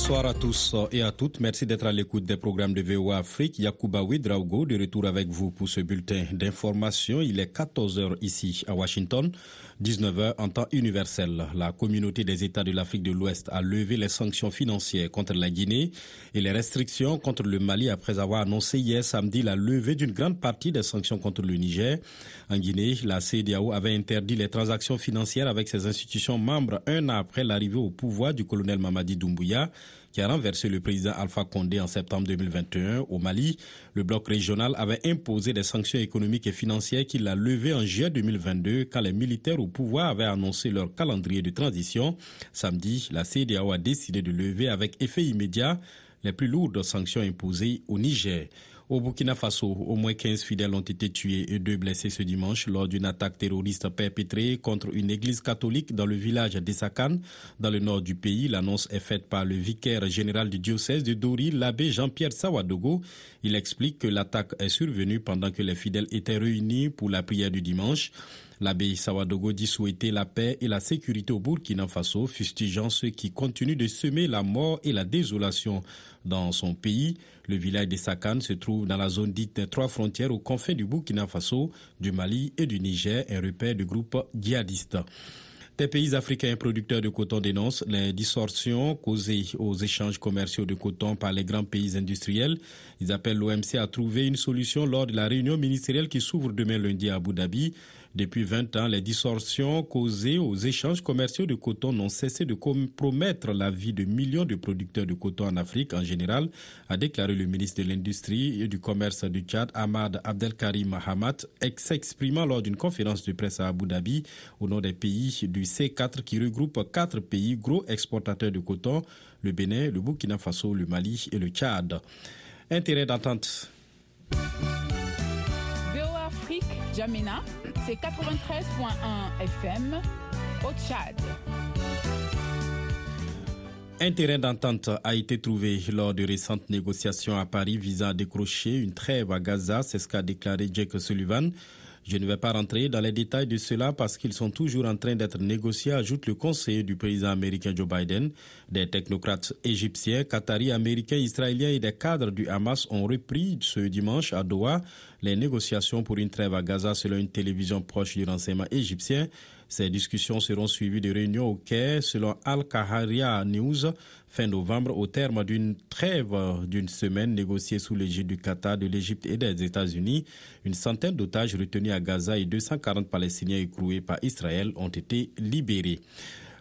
Bonsoir à tous et à toutes. Merci d'être à l'écoute des programmes de VOA Afrique. Yacouba Ouedraogo de retour avec vous pour ce bulletin d'information. Il est 14h ici à Washington, 19h en temps universel. La communauté des États de l'Afrique de l'Ouest a levé les sanctions financières contre la Guinée et les restrictions contre le Mali après avoir annoncé hier samedi la levée d'une grande partie des sanctions contre le Niger. En Guinée, la CEDEAO avait interdit les transactions financières avec ses institutions membres un an après l'arrivée au pouvoir du colonel Mamadi Doumbouya qui a renversé le président Alpha Condé en septembre 2021 au Mali. Le bloc régional avait imposé des sanctions économiques et financières qu'il a levées en juillet 2022 quand les militaires au pouvoir avaient annoncé leur calendrier de transition. Samedi, la CDAO a décidé de lever avec effet immédiat les plus lourdes sanctions imposées au Niger. Au Burkina Faso, au moins 15 fidèles ont été tués et deux blessés ce dimanche lors d'une attaque terroriste perpétrée contre une église catholique dans le village d'Essakan, dans le nord du pays. L'annonce est faite par le vicaire général du diocèse de Dori, l'abbé Jean-Pierre Sawadogo. Il explique que l'attaque est survenue pendant que les fidèles étaient réunis pour la prière du dimanche. L'abbé Sawadogo dit souhaiter la paix et la sécurité au Burkina Faso, fustigeant ceux qui continuent de semer la mort et la désolation dans son pays. Le village de Sakan se trouve dans la zone dite trois frontières aux confins du Burkina Faso, du Mali et du Niger, un repère du groupe djihadiste. Des pays africains producteurs de coton dénoncent les distorsions causées aux échanges commerciaux de coton par les grands pays industriels. Ils appellent l'OMC à trouver une solution lors de la réunion ministérielle qui s'ouvre demain lundi à Abu Dhabi. Depuis 20 ans, les distorsions causées aux échanges commerciaux de coton n'ont cessé de compromettre la vie de millions de producteurs de coton en Afrique en général, a déclaré le ministre de l'Industrie et du Commerce du Tchad, Ahmad Abdelkarim Hamat, s'exprimant lors d'une conférence de presse à Abu Dhabi au nom des pays du C4 qui regroupe quatre pays gros exportateurs de coton, le Bénin, le Burkina Faso, le Mali et le Tchad. Intérêt d'entente. Jamina c'est 93.1 FM au Tchad. Un terrain d'entente a été trouvé lors de récentes négociations à Paris visant à décrocher une trêve à Gaza, c'est ce qu'a déclaré Jake Sullivan. Je ne vais pas rentrer dans les détails de cela parce qu'ils sont toujours en train d'être négociés, ajoute le conseiller du président américain Joe Biden. Des technocrates égyptiens, qataris, américains, israéliens et des cadres du Hamas ont repris ce dimanche à Doha les négociations pour une trêve à Gaza selon une télévision proche du renseignement égyptien. Ces discussions seront suivies de réunions au Caire selon Al-Kaharia News fin novembre au terme d'une trêve d'une semaine négociée sous l'égide du Qatar, de l'Égypte et des États-Unis. Une centaine d'otages retenus à Gaza et 240 Palestiniens écroués par Israël ont été libérés.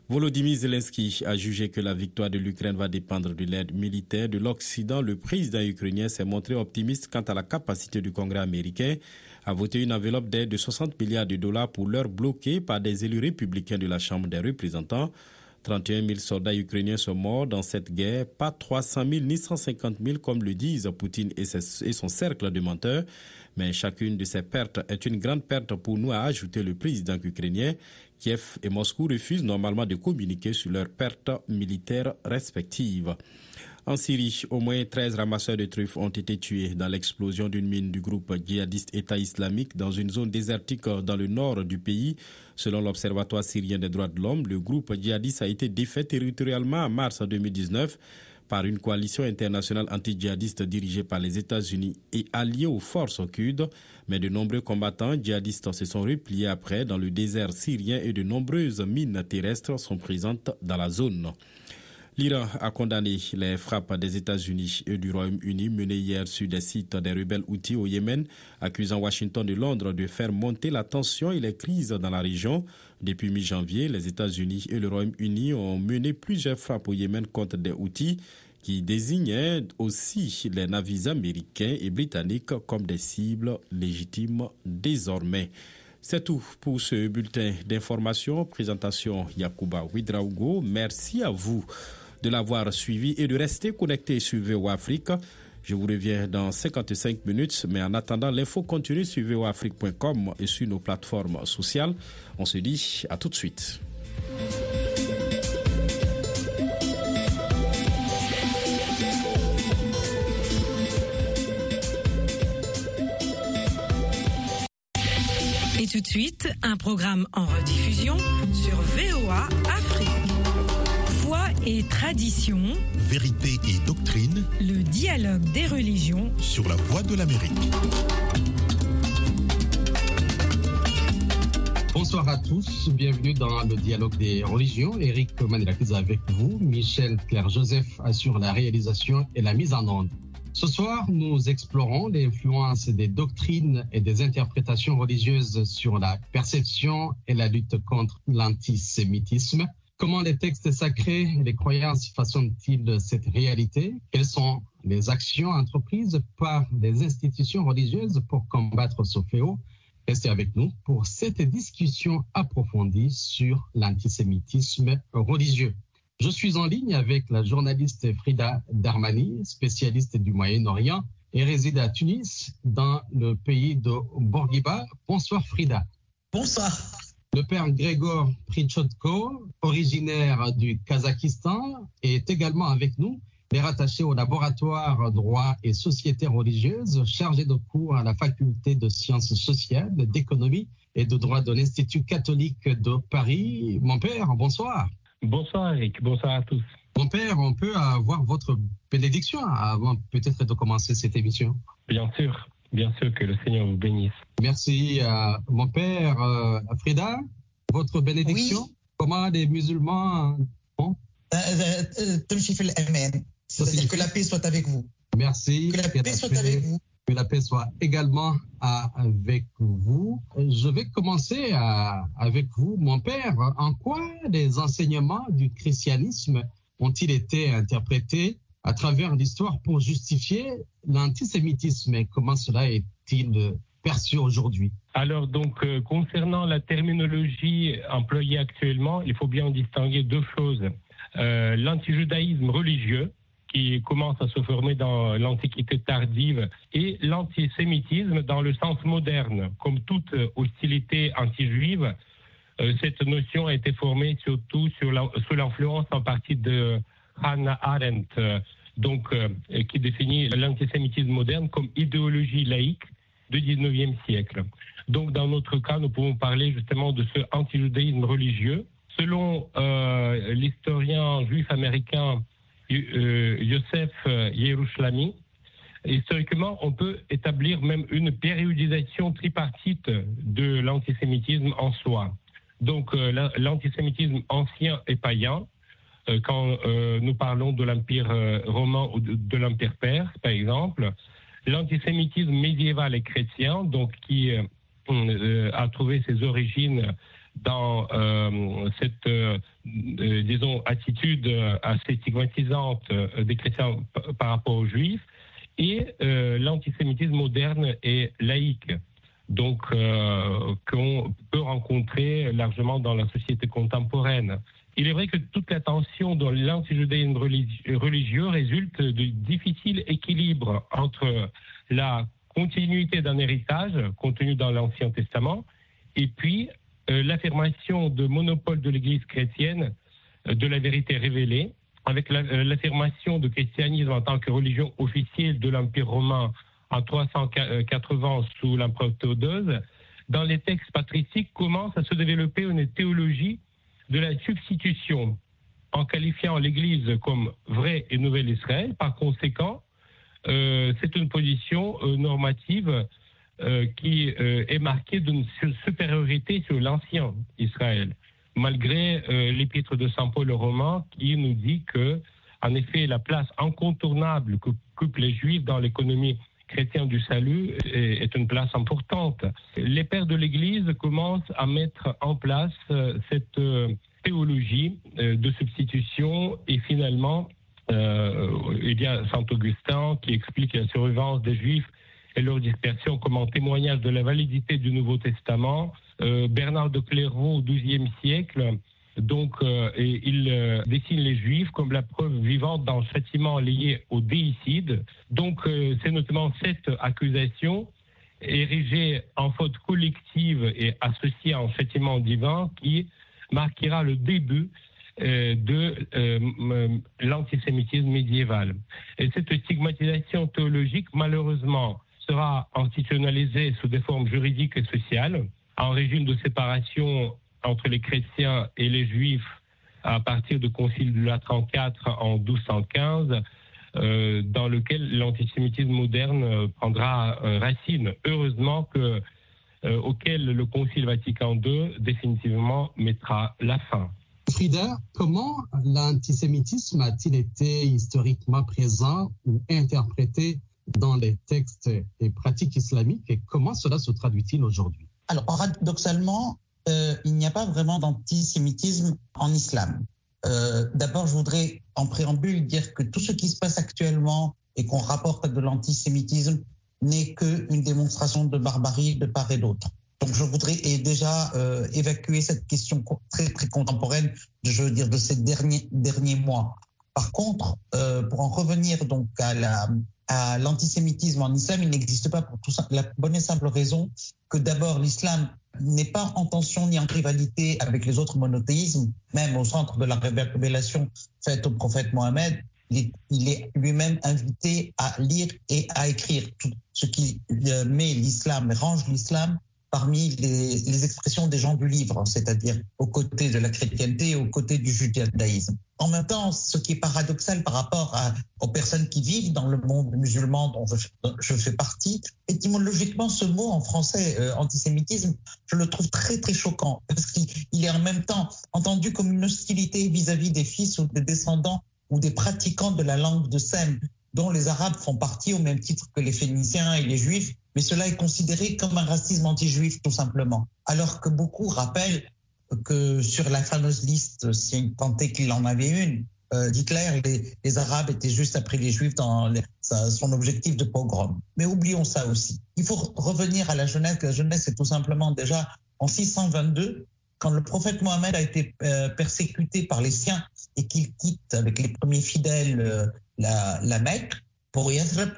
Volodymyr Zelensky a jugé que la victoire de l'Ukraine va dépendre de l'aide militaire de l'Occident. Le président ukrainien s'est montré optimiste quant à la capacité du Congrès américain à voter une enveloppe d'aide de 60 milliards de dollars pour l'heure bloquée par des élus républicains de la Chambre des représentants. 31 000 soldats ukrainiens sont morts dans cette guerre, pas 300 000 ni 150 000 comme le disent Poutine et son cercle de menteurs. Mais chacune de ces pertes est une grande perte pour nous, a ajouté le président ukrainien. Kiev et Moscou refusent normalement de communiquer sur leurs pertes militaires respectives. En Syrie, au moins 13 ramasseurs de truffes ont été tués dans l'explosion d'une mine du groupe djihadiste État islamique dans une zone désertique dans le nord du pays. Selon l'Observatoire syrien des droits de l'homme, le groupe djihadiste a été défait territorialement en mars 2019 par une coalition internationale anti-djihadiste dirigée par les États-Unis et alliée aux forces kurdes, mais de nombreux combattants djihadistes se sont repliés après dans le désert syrien et de nombreuses mines terrestres sont présentes dans la zone. L'Iran a condamné les frappes des États-Unis et du Royaume-Uni menées hier sur des sites des rebelles outils au Yémen, accusant Washington de Londres de faire monter la tension et les crises dans la région. Depuis mi-janvier, les États-Unis et le Royaume-Uni ont mené plusieurs frappes au Yémen contre des outils qui désignaient aussi les navires américains et britanniques comme des cibles légitimes désormais. C'est tout pour ce bulletin d'information. Présentation Yakuba Widraugo. Merci à vous de l'avoir suivi et de rester connecté sur VO Afrique. Je vous reviens dans 55 minutes, mais en attendant, l'info continue sur voafrique.com et sur nos plateformes sociales. On se dit à tout de suite. Et tout de suite, un programme en rediffusion sur VOA Afrique. Et tradition, Vérité et doctrine le dialogue des religions sur la voie de l'Amérique. Bonsoir à tous, bienvenue dans le dialogue des religions. Eric Manilakis avec vous, Michel Claire-Joseph assure la réalisation et la mise en onde. Ce soir, nous explorons l'influence des doctrines et des interprétations religieuses sur la perception et la lutte contre l'antisémitisme. Comment les textes sacrés et les croyances façonnent-ils cette réalité? Quelles sont les actions entreprises par les institutions religieuses pour combattre ce fléau? Restez avec nous pour cette discussion approfondie sur l'antisémitisme religieux. Je suis en ligne avec la journaliste Frida Darmani, spécialiste du Moyen-Orient et réside à Tunis, dans le pays de Bourguiba. Bonsoir Frida. Bonsoir. Le père Grégor Prichotko, originaire du Kazakhstan, est également avec nous. Il est rattaché au laboratoire droit et société religieuse, chargé de cours à la faculté de sciences sociales, d'économie et de droit de l'Institut catholique de Paris. Mon père, bonsoir. Bonsoir Eric, bonsoir à tous. Mon père, on peut avoir votre bénédiction avant peut-être de commencer cette émission? Bien sûr, Bien sûr, que le Seigneur vous bénisse. Merci à mon père, euh, à Frida. Votre bénédiction, comment les musulmans euh, font? Euh, C'est-à-dire que la paix soit avec vous. Merci. Que la paix soit avec vous. Que la paix soit également avec vous. Je vais commencer avec vous, mon père. En quoi les enseignements du christianisme ont-ils été interprétés? À travers l'histoire pour justifier l'antisémitisme et comment cela est-il perçu aujourd'hui? Alors donc euh, concernant la terminologie employée actuellement, il faut bien en distinguer deux choses. Euh, L'antijudaïsme religieux qui commence à se former dans l'Antiquité tardive et l'antisémitisme dans le sens moderne. Comme toute hostilité anti-juive, euh, cette notion a été formée surtout sur l'influence en partie de Hannah Arendt, euh, donc, euh, qui définit l'antisémitisme moderne comme idéologie laïque du 19e siècle. Donc, dans notre cas, nous pouvons parler justement de ce antijudaïsme religieux. Selon euh, l'historien juif américain euh, Yosef historiquement, on peut établir même une périodisation tripartite de l'antisémitisme en soi. Donc, la- l'antisémitisme ancien et païen, quand euh, nous parlons de l'Empire euh, romain ou de, l'Empire perse, par exemple, l'antisémitisme médiéval et chrétien, donc qui euh, euh, a trouvé ses origines dans euh, cette, euh, euh, disons, attitude euh, assez stigmatisante euh, des chrétiens par rapport aux juifs, et euh, l'antisémitisme moderne et laïque, donc euh, qu'on peut rencontrer largement dans la société contemporaine. Il est vrai que toute la tension dans religi- religieux résulte de difficiles équilibres entre la continuité d'un héritage contenu dans l'Ancien Testament et puis euh, l'affirmation de monopole de l'Église chrétienne euh, de la vérité révélée, avec la- euh, l'affirmation du christianisme en tant que religion officielle de l'Empire romain en 380 sous l'empereur Théodose, dans les textes patriciques commence à se développer une théologie de la substitution en qualifiant l'Église comme vrai et nouvel Israël. Par conséquent, euh, c'est une position euh, normative euh, qui est marquée d'une su- supériorité sur l'ancien Israël, malgré l'épître de Saint Paul romain qui nous dit que, en effet, la place incontournable que occupent les Juifs dans l'économie chrétienne du salut est, une place importante. Les pères de l'Église commencent à mettre en place euh, cette euh, théologie euh, de substitution et finalement, il y a Saint Augustin qui explique la survivance des Juifs et leur dispersion comme un témoignage de la validité du Nouveau Testament. Bernard de Clairvaux au XIIe siècle, donc, euh, il euh, dessine les Juifs comme la preuve vivante d'un châtiment lié au déicide. Donc, euh, c'est notamment cette accusation érigée en faute collective et associée à un châtiment divin qui marquera le début de l'antisémitisme médiéval. Et cette stigmatisation théologique, malheureusement, sera institutionnalisée sous des formes juridiques et sociales, en régime de séparation entre les chrétiens et les juifs à partir du Concile de Latran IV en 1215, euh, dans lequel l'antisémitisme moderne euh, prendra racine. Heureusement que auquel le Concile Vatican II définitivement mettra la fin. Frida, comment l'antisémitisme a-t-il été historiquement présent ou interprété dans les textes et pratiques islamiques et comment cela se traduit-il aujourd'hui? Alors, paradoxalement, euh, il n'y a pas vraiment d'antisémitisme en islam. Euh, d'abord, je voudrais en préambule dire que tout ce qui se passe actuellement et qu'on rapporte de l'antisémitisme n'est qu'une démonstration de barbarie de part et d'autre. Donc, je voudrais déjà euh, évacuer cette question très très contemporaine, je veux dire, de ces derniers derniers mois. Par contre, pour en revenir donc à la à l'antisémitisme en islam, il n'existe pas pour la bonne et simple raison que d'abord l'islam n'est pas en tension ni en rivalité avec les autres monothéismes, même au centre de la révélation faite au prophète Mohammed. Il est, lui-même invité à lire et à écrire tout ce qui euh, met l'islam, range l'islam parmi les, expressions des gens du livre, c'est-à-dire aux côtés de la chrétienté aux côtés du judaïsme. En même temps, ce qui est paradoxal par rapport aux personnes qui vivent dans le monde musulman dont je, fais partie, étymologiquement, ce mot en français, euh, antisémitisme, je le trouve très très choquant parce qu'il est en même temps entendu comme une hostilité vis-à-vis des fils ou des descendants ou des pratiquants de la langue de Sem, dont les Arabes font partie au même titre que les Phéniciens et les Juifs, mais cela est considéré comme un racisme anti-juif tout simplement. Alors que beaucoup rappellent que sur la fameuse liste, si tant est qu'il en avait une, euh, d'Hitler, les, Arabes étaient juste après les Juifs dans son objectif de pogrom. Mais oublions ça aussi. Il faut revenir à la jeunesse. La jeunesse, c'est tout simplement déjà en 622, quand le prophète Mohammed a été euh, persécuté par les siens et qu'il quitte avec les premiers fidèles euh, la, Mecque pour Yathrib,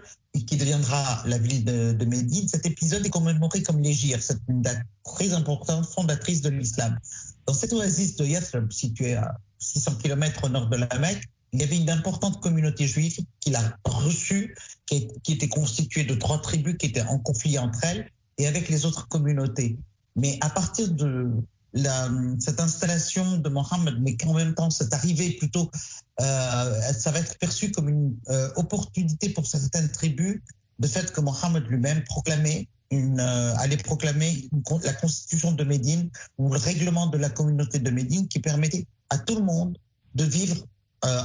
qui deviendra la ville de, Médine, cet épisode est commémoré comme l'Égir. C'est une date très importante, fondatrice de l'islam. Dans cette oasis de Yathrib, située à 600 km au nord de la Mecque, il y avait une importante communauté juive qui l'a reçue, qui, qui, était constituée de trois tribus qui étaient en conflit entre elles et avec les autres communautés. Mais à partir de cette installation de Mohammed, mais qu'en même temps, cette arrivée plutôt, euh, ça va être perçu comme une euh, opportunité pour certaines tribus, de fait que Mohammed lui-même proclamait euh, allait proclamer la constitution de Médine ou le règlement de la communauté de Médine qui permettait à tout le monde de vivre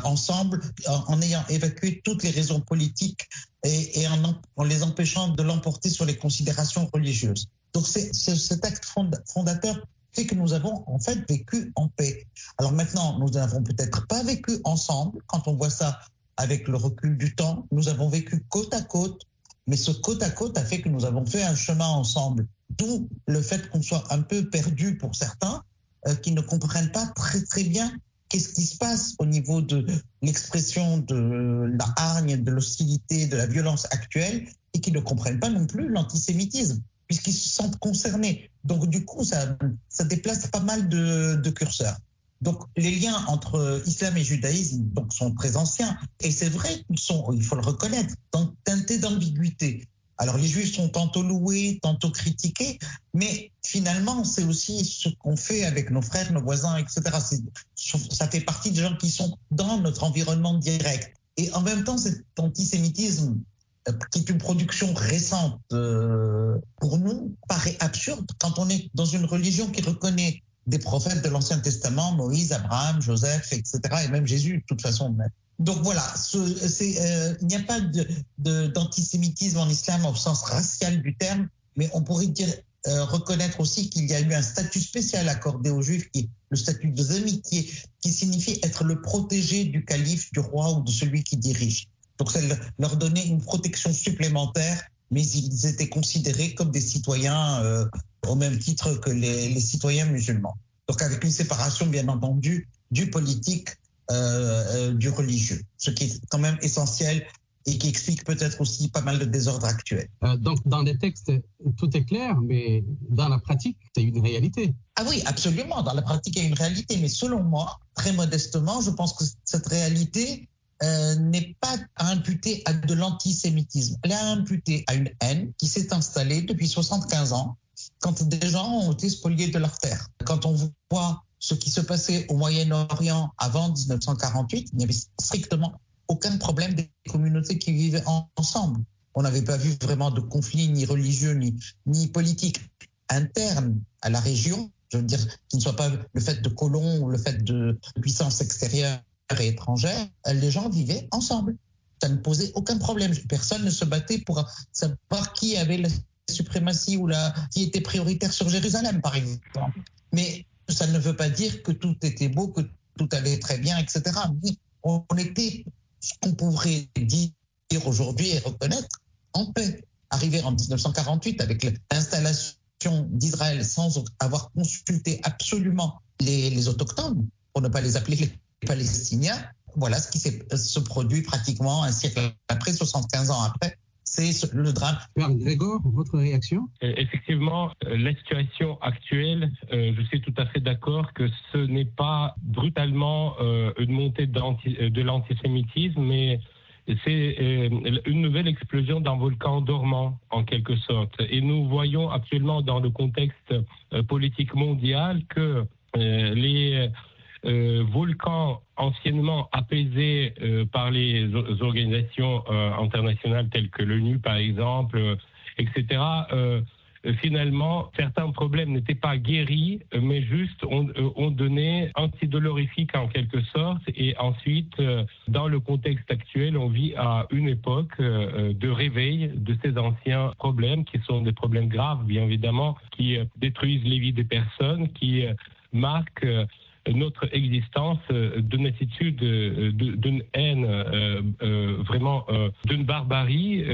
ensemble en, ayant évacué toutes les raisons politiques et, et en, en, les empêchant de l'emporter sur les considérations religieuses. Donc c'est cet acte fondateur c'est que nous avons en fait vécu en paix. Alors maintenant, nous n'avons peut-être pas vécu ensemble. Quand on voit ça avec le recul du temps, nous avons vécu côte à côte, mais ce côte à côte a fait que nous avons fait un chemin ensemble. D'où le fait qu'on soit un peu perdu pour certains, euh, qui ne comprennent pas très très bien qu'est-ce qui se passe au niveau de l'expression de la hargne, de l'hostilité, de la violence actuelle, et qui ne comprennent pas non plus l'antisémitisme puisqu'ils se sentent concernés. Donc, du coup, ça, déplace pas mal de, curseurs. Donc, les liens entre islam et judaïsme sont très anciens. Et c'est vrai qu'ils sont, il faut le reconnaître, teintés d'ambiguïté. Alors, les juifs sont tantôt loués, tantôt critiqués, mais finalement, c'est aussi ce qu'on fait avec nos frères, nos voisins, etc. Ça fait partie des gens qui sont dans notre environnement direct. Et en même temps, cet antisémitisme qui est une production récente euh, pour nous, paraît absurde quand on est dans une religion qui reconnaît des prophètes de l'Ancien Testament, Moïse, Abraham, Joseph, etc., et même Jésus, de toute façon. Donc voilà, euh, il n'y a pas d'antisémitisme en islam au sens racial du terme, mais on pourrait dire euh, reconnaître aussi qu'il y a eu un statut spécial accordé aux Juifs, qui est le statut de qui, qui signifie être le protégé du calife, du roi ou de celui qui dirige. Donc ça leur donnait une protection supplémentaire, mais ils étaient considérés comme des citoyens euh, au même titre que les, les, citoyens musulmans. Donc avec une séparation bien entendu du politique, euh, euh, du religieux, ce qui est quand même essentiel et qui explique peut-être aussi pas mal de désordres actuels. Euh, donc, dans les textes, tout est clair, mais dans la pratique, c'est une réalité. Ah oui, absolument. Dans la pratique, il y a une réalité. Mais selon moi, très modestement, je pense que cette réalité, euh, n'est pas à imputer à de l'antisémitisme. Elle est à imputer à une haine qui s'est installée depuis 75 ans quand des gens ont été spoliés de leur terre. Quand on voit ce qui se passait au Moyen-Orient avant 1948, il n'y avait strictement aucun problème des communautés qui vivaient ensemble. On n'avait pas vu vraiment de conflit ni religieux ni, ni politique interne à la région. Je veux dire, qui ne soit pas le fait de colons ou le fait de puissances extérieures et étrangères. Les gens vivaient ensemble. Ça ne posait aucun problème. Personne ne se battait pour savoir qui avait la suprématie ou qui était prioritaire sur Jérusalem, par exemple. Mais ça ne veut pas dire que tout était beau, que tout allait très bien, etc. On était ce qu'on pourrait dire aujourd'hui et reconnaître en paix. Arrivé en 1948 avec l'installation d'Israël sans avoir consulté absolument les, les, autochtones, pour ne pas les appeler les Palestiniens, voilà ce qui se produit pratiquement un siècle après, 75 ans après, c'est le drame. Grégor, votre réaction? Euh, Effectivement, euh, la situation actuelle, euh, je suis tout à fait d'accord que ce n'est pas brutalement une montée de l'antisémitisme, mais c'est une nouvelle explosion d'un volcan dormant, en quelque sorte. Et nous voyons actuellement dans le contexte politique mondial que les euh, volcan anciennement apaisé euh, par les organisations euh, internationales telles que l'ONU par exemple, etc. finalement, certains problèmes n'étaient pas guéris, mais juste ont, ont donné antidolorifique en quelque sorte. Et ensuite, dans le contexte actuel, on vit à une époque de réveil de ces anciens problèmes, qui sont des problèmes graves, bien évidemment, qui détruisent les vies des personnes, qui marquent notre existence euh, d'une attitude, euh, d'une haine, euh, vraiment d'une barbarie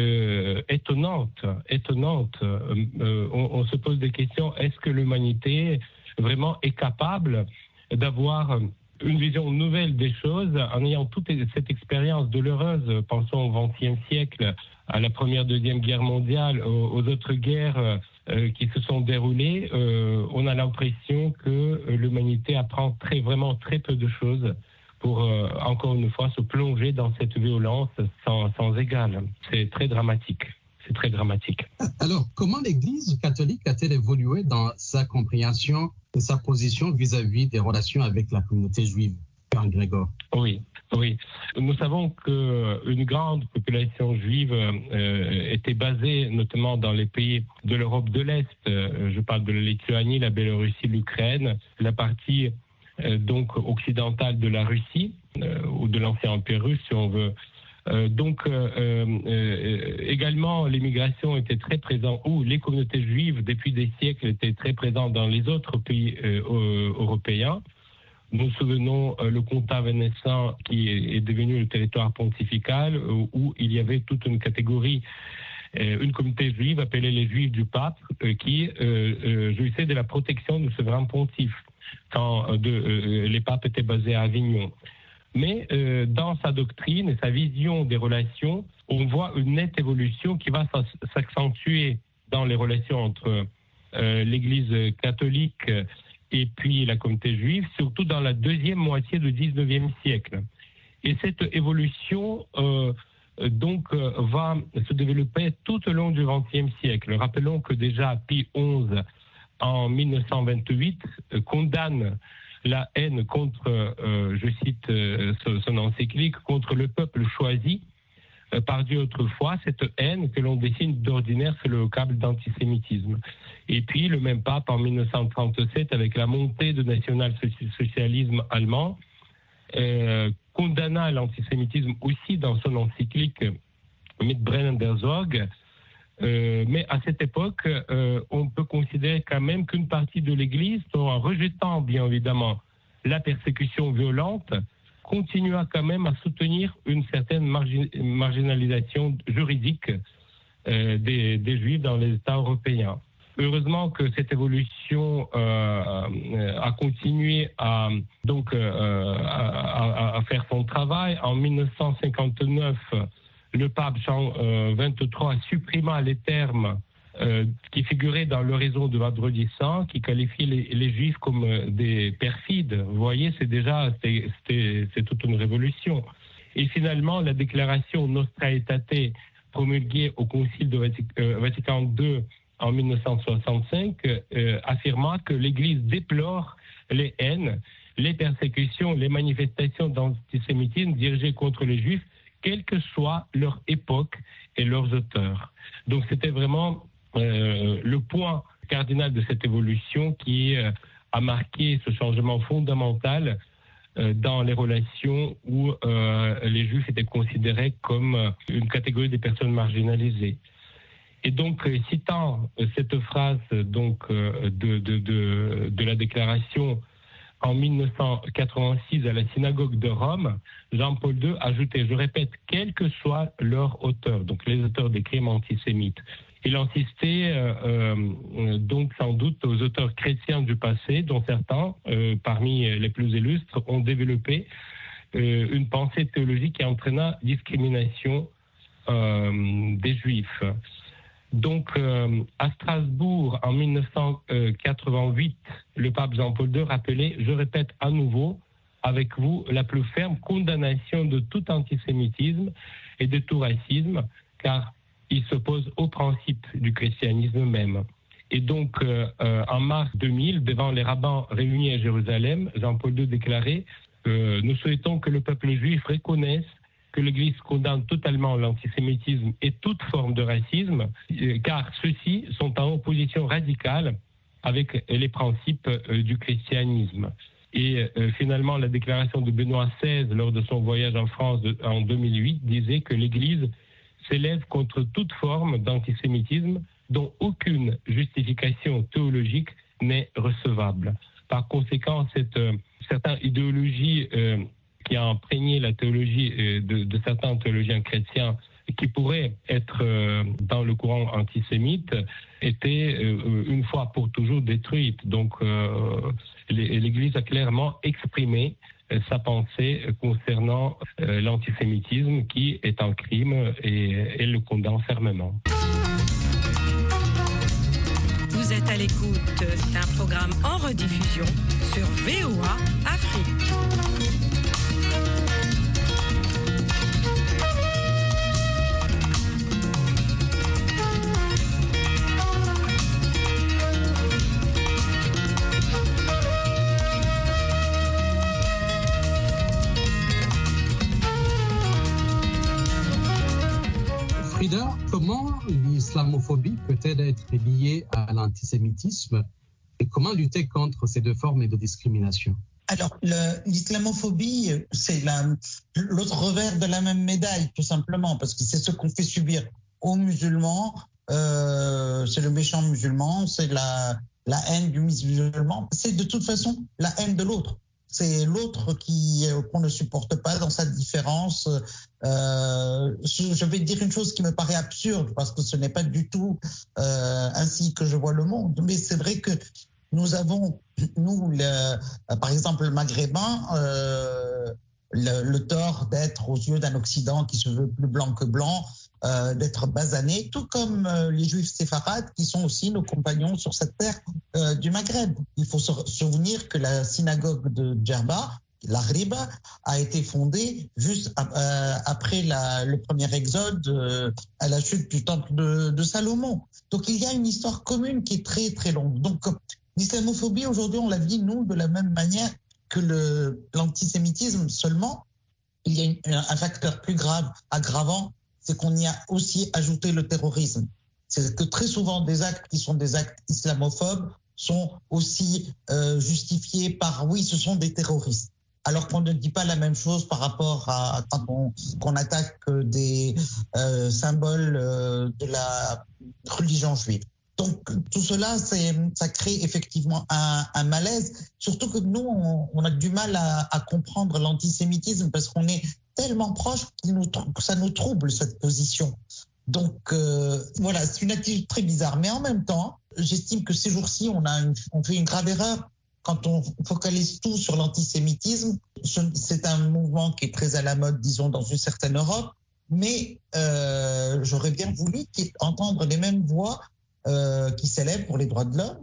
étonnante, étonnante. On, se pose des questions. Est-ce que l'humanité vraiment est capable d'avoir une vision nouvelle des choses en ayant toute cette expérience douloureuse, pensons au XXe siècle, à la première, deuxième guerre mondiale, aux autres guerres qui se sont déroulées, euh, on a l'impression que euh, l'humanité apprend très, vraiment très peu de choses pour, encore une fois, se plonger dans cette violence sans, sans égal. C'est très dramatique. C'est très dramatique. Alors, comment l'Église catholique a-t-elle évolué dans sa compréhension et sa position vis-à-vis -vis des relations avec la communauté juive? Oui, oui. Nous savons qu'une grande population juive euh, était basée notamment dans les pays de l'Europe de l'Est. Euh, je parle de la Lituanie, la Biélorussie, l'Ukraine, la partie euh, donc occidentale de la Russie ou de l'ancien empire russe, si on veut. donc également l'immigration était très présente ou les communautés juives depuis des siècles étaient très présentes dans les autres pays européens. Nous souvenons euh, le comtat vénécin qui est, devenu le territoire pontifical euh, où il y avait toute une catégorie euh, une communauté juive appelée les Juifs du Pape qui jouissait de la protection du souverain pontife quand les papes étaient basés à Avignon. Mais dans sa doctrine et sa vision des relations, on voit une nette évolution qui va s'accentuer dans les relations entre l'Église catholique et puis la communauté juive, surtout dans la deuxième moitié du 19e siècle. Et cette évolution, euh, donc, euh, va se développer tout au long du XXe siècle. Rappelons que déjà Pie XI, en 1928, euh, condamne la haine contre, je cite son encyclique, contre le peuple choisi par Dieu autrefois, cette haine que l'on dessine d'ordinaire sur le vocable d'antisémitisme. Et puis le même pape en 1937, avec la montée du national-socialisme allemand, euh, condamna l'antisémitisme aussi dans son encyclique Mitbrennen der Sorge. Euh, mais à cette époque, euh, on peut considérer quand même qu'une partie de l'Église, en rejetant bien évidemment la persécution violente, continua quand même à soutenir une certaine marginalisation juridique euh, des, Juifs dans les États européens. Heureusement que cette évolution euh, a continué à donc euh, à, faire son travail. En 1959, le pape Jean XXIII supprimé les termes euh, qui figuraient dans l'horizon de Vendredi Saint, qui qualifie les, les, Juifs comme euh, des perfides. Vous voyez, c'est déjà c'est toute une révolution. Et finalement, la déclaration Nostra Aetate promulguée au Concile de euh, Vatican II en 1965 euh, affirma que l'Église déplore les haines, les persécutions, les manifestations d'antisémitisme dirigées contre les juifs, quelle que soit leur époque et leurs auteurs. Donc c'était vraiment euh, le point cardinal de cette évolution qui euh, a marqué ce changement fondamental euh, dans les relations où les juifs étaient considérés comme une catégorie des personnes marginalisées. Et donc, citant cette phrase donc de, de, la déclaration en 1986 à la synagogue de Rome, Jean-Paul II ajoutait, je répète, quel que soit leur auteur, donc les auteurs des crimes antisémites. Il insistait euh, euh, donc sans doute aux auteurs chrétiens du passé, dont certains, euh, parmi les plus illustres, ont développé une pensée théologique qui entraîna discrimination des juifs. Donc, à Strasbourg, en 1988, le pape Jean-Paul II rappelait, je répète à nouveau, avec vous, la plus ferme condamnation de tout antisémitisme et de tout racisme, car il s'oppose au principe du christianisme même. Et donc, euh, euh, en mars 2000, devant les rabbins réunis à Jérusalem, Jean-Paul II déclarait Nous souhaitons que le peuple juif reconnaisse que l'Église condamne totalement l'antisémitisme et toute forme de racisme, euh, car ceux-ci sont en opposition radicale avec les principes euh, du christianisme. Et euh, finalement, la déclaration de Benoît XVI lors de son voyage en France en 2008 disait que l'Église s'élève contre toute forme d'antisémitisme dont aucune justification théologique n'est recevable. Par conséquent, cette certaines idéologies qui a imprégné la théologie euh, de, certains théologiens chrétiens qui pourraient être euh, dans le courant antisémite était euh, une fois pour toujours détruite. Donc l'Église a clairement exprimé sa pensée concernant l'antisémitisme qui est un crime et elle le condamne fermement. Vous êtes à l'écoute d'un programme en rediffusion sur VOA Afrique. Comment l'islamophobie peut-elle être liée à l'antisémitisme et comment lutter contre ces deux formes de discrimination? Alors, l'islamophobie, c'est l'autre revers de la même médaille, tout simplement, parce que c'est ce qu'on fait subir aux musulmans. Euh, c'est le méchant musulman, c'est la, la haine du musulman. C'est de toute façon la haine de l'autre c'est l'autre qui euh, qu'on ne supporte pas dans sa différence. Euh, je vais dire une chose qui me paraît absurde parce que ce n'est pas du tout euh, ainsi que je vois le monde. Mais c'est vrai que nous avons, nous, par exemple, le maghrébin, le, tort d'être aux yeux d'un Occident qui se veut plus blanc que blanc, euh, d'être basanés, tout comme euh, les juifs séfarades qui sont aussi nos compagnons sur cette terre euh, du Maghreb. Il faut se souvenir que la synagogue de Djerba, la Riba, a été fondée juste après le premier exode à la chute du temple de, de, Salomon. Donc il y a une histoire commune qui est très très longue. Donc l'islamophobie aujourd'hui, on la vit nous de la même manière que l'antisémitisme seulement. Il y a un facteur plus grave, aggravant, c'est qu'on y a aussi ajouté le terrorisme. C'est que très souvent des actes qui sont des actes islamophobes sont aussi euh, justifiés par oui, ce sont des terroristes. Alors qu'on ne dit pas la même chose par rapport à quand on, attaque des euh, symboles euh, de la religion juive. Donc tout cela, ça crée effectivement un, malaise, surtout que nous, on, a du mal à, comprendre l'antisémitisme parce qu'on est tellement proche que ça nous trouble cette position. Donc euh, voilà, c'est une attitude très bizarre. Mais en même temps, j'estime que ces jours-ci, on fait une grave erreur quand on focalise tout sur l'antisémitisme. C'est un mouvement qui est très à la mode, disons, dans une certaine Europe. Mais euh, j'aurais bien voulu entendre les mêmes voix euh, qui célèbre pour les droits de l'homme,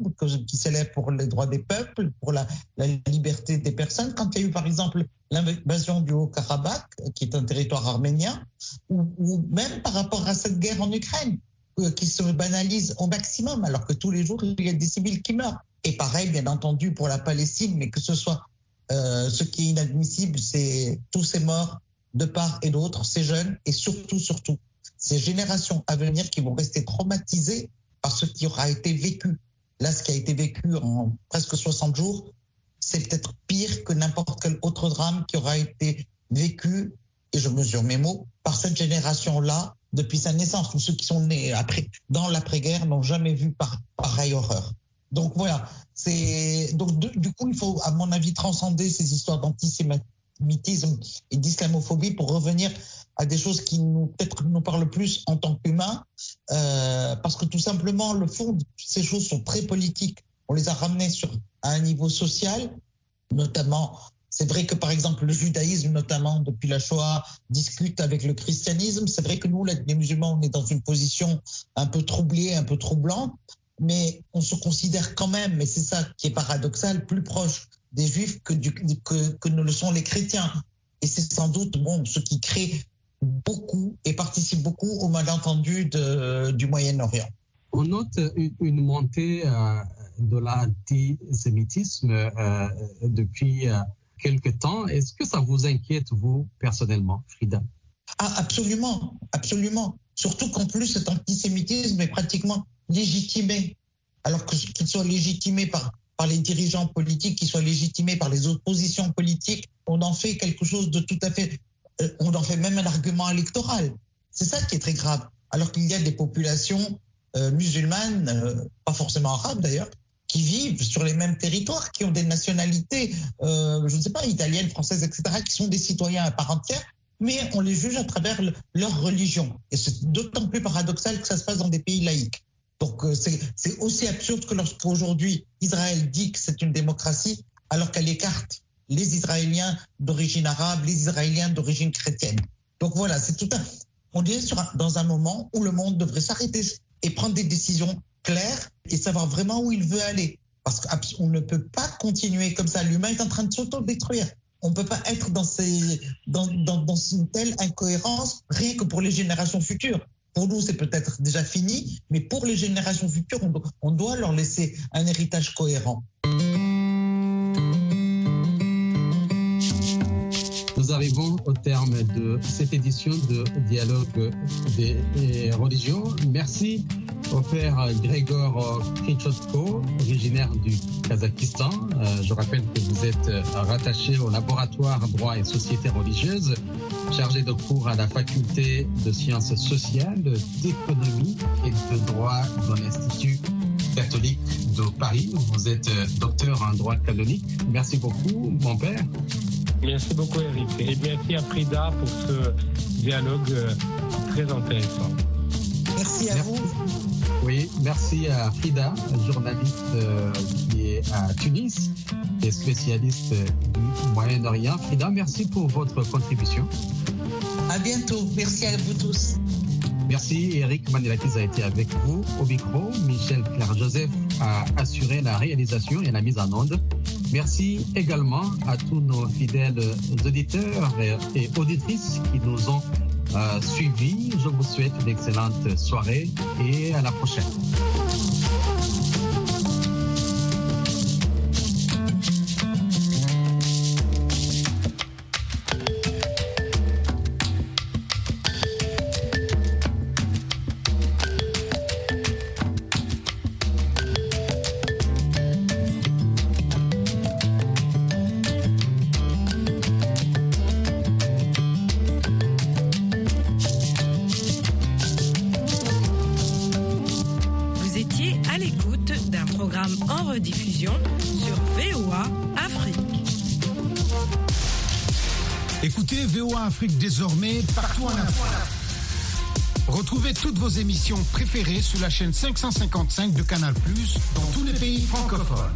qui célèbre pour les droits des peuples, pour la, liberté des personnes. Quand il y a eu par exemple l'invasion du Haut-Karabakh, qui est un territoire arménien, ou, ou, même par rapport à cette guerre en Ukraine. euh, qui se banalise au maximum, alors que tous les jours, il y a des civils qui meurent. Et pareil, bien entendu, pour la Palestine, mais que ce soit euh, ce qui est inadmissible, c'est tous ces morts de part et d'autre, ces jeunes, et surtout, surtout, ces générations à venir qui vont rester traumatisées par ce qui aura été vécu. Là, ce qui a été vécu en presque 60 jours, c'est peut-être pire que n'importe quel autre drame qui aura été vécu, et je mesure mes mots, par cette génération-là depuis sa naissance. Tous ceux qui sont nés après, dans l'après-guerre n'ont jamais vu pareille horreur. Donc voilà, c'est donc du coup il faut à mon avis transcender ces histoires d'antisémitisme et d'islamophobie pour revenir à des choses qui nous peut-être parlent plus en tant qu'humains, euh, parce que tout simplement le fond ces choses sont très politiques. On les a ramenées à un niveau social, notamment c'est vrai que par exemple le judaïsme, notamment depuis la Shoah, discute avec le christianisme. C'est vrai que nous, les musulmans, on est dans une position un peu troublée, un peu troublante, mais on se considère quand même, et c'est ça qui est paradoxal, plus proche des juifs que, que, que ne le sont les chrétiens. Et c'est sans doute bon, ce qui crée beaucoup et participe beaucoup au malentendu de, du Moyen-Orient. On note une, montée euh, de l'antisémitisme euh, depuis euh, quelque temps. Est-ce que ça vous inquiète, vous, personnellement, Frida? Ah, Absolument, absolument. Surtout qu'en plus, cet antisémitisme est pratiquement légitimé. Alors qu'il soit légitimé par, par les dirigeants politiques, qu'il soit légitimé par les oppositions politiques, on en fait quelque chose de tout à fait... Euh, on en fait même un argument électoral. C'est ça qui est très grave. Alors qu'il y a des populations euh, musulmanes, euh, pas forcément arabes d'ailleurs, qui vivent sur les mêmes territoires, qui ont des nationalités, je ne sais pas, italiennes, françaises, etc., qui sont des citoyens à part entière, mais on les juge à travers leur religion. Et c'est d'autant plus paradoxal que ça se passe dans des pays laïques. Donc euh, c'est aussi absurde que lorsqu'aujourd'hui Israël dit que c'est une démocratie, alors qu'elle écarte les Israéliens d'origine arabe, les Israéliens d'origine chrétienne. Donc voilà, c'est tout un... On est dans un moment où le monde devrait s'arrêter et prendre des décisions clair et savoir vraiment où il veut aller. Parce qu'on ne peut pas continuer comme ça. L'humain est en train de s'auto-détruire. On ne peut pas être dans, dans une telle incohérence rien que pour les générations futures. Pour nous, c'est peut-être déjà fini, mais pour les générations futures, on, on doit leur laisser un héritage cohérent. Nous arrivons au terme de cette édition de Dialogue des religions. Merci au père Grégor Krichotko, originaire du Kazakhstan. Euh, je rappelle que vous êtes rattaché au laboratoire droit et société religieuse, chargé de cours à la faculté de sciences sociales, d'économie et de droit de l'Institut catholique de Paris. Vous êtes docteur en droit canonique. Merci beaucoup, mon père. Merci beaucoup, Eric. Et merci à Frida pour ce dialogue euh, très intéressant. Merci à vous. Oui, merci à Frida, journaliste euh, qui est à Tunis et spécialiste du Moyen-Orient. Frida, merci pour votre contribution. À bientôt. Merci à vous tous. Merci. Eric Manilakis a été avec vous au micro. Michel Claire-Joseph a assuré la réalisation et la mise en onde. Merci également à tous nos fidèles auditeurs et auditrices qui nous ont euh, suivis. Je vous souhaite une excellente soirée et à la prochaine. Désormais partout en Afrique. Retrouvez toutes vos émissions préférées sur la chaîne 555 de Canal dans tous les pays francophones.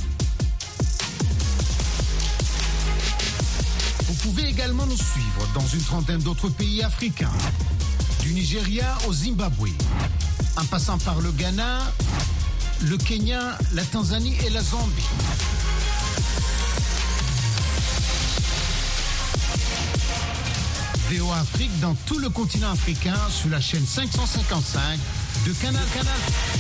Vous pouvez également nous suivre dans une trentaine d'autres pays africains, du Nigeria au Zimbabwe, en passant par le Ghana, le Kenya, la Tanzanie et la Zambie. VOA Afrique dans tout le continent africain sur la chaîne 555 de Canal Canal.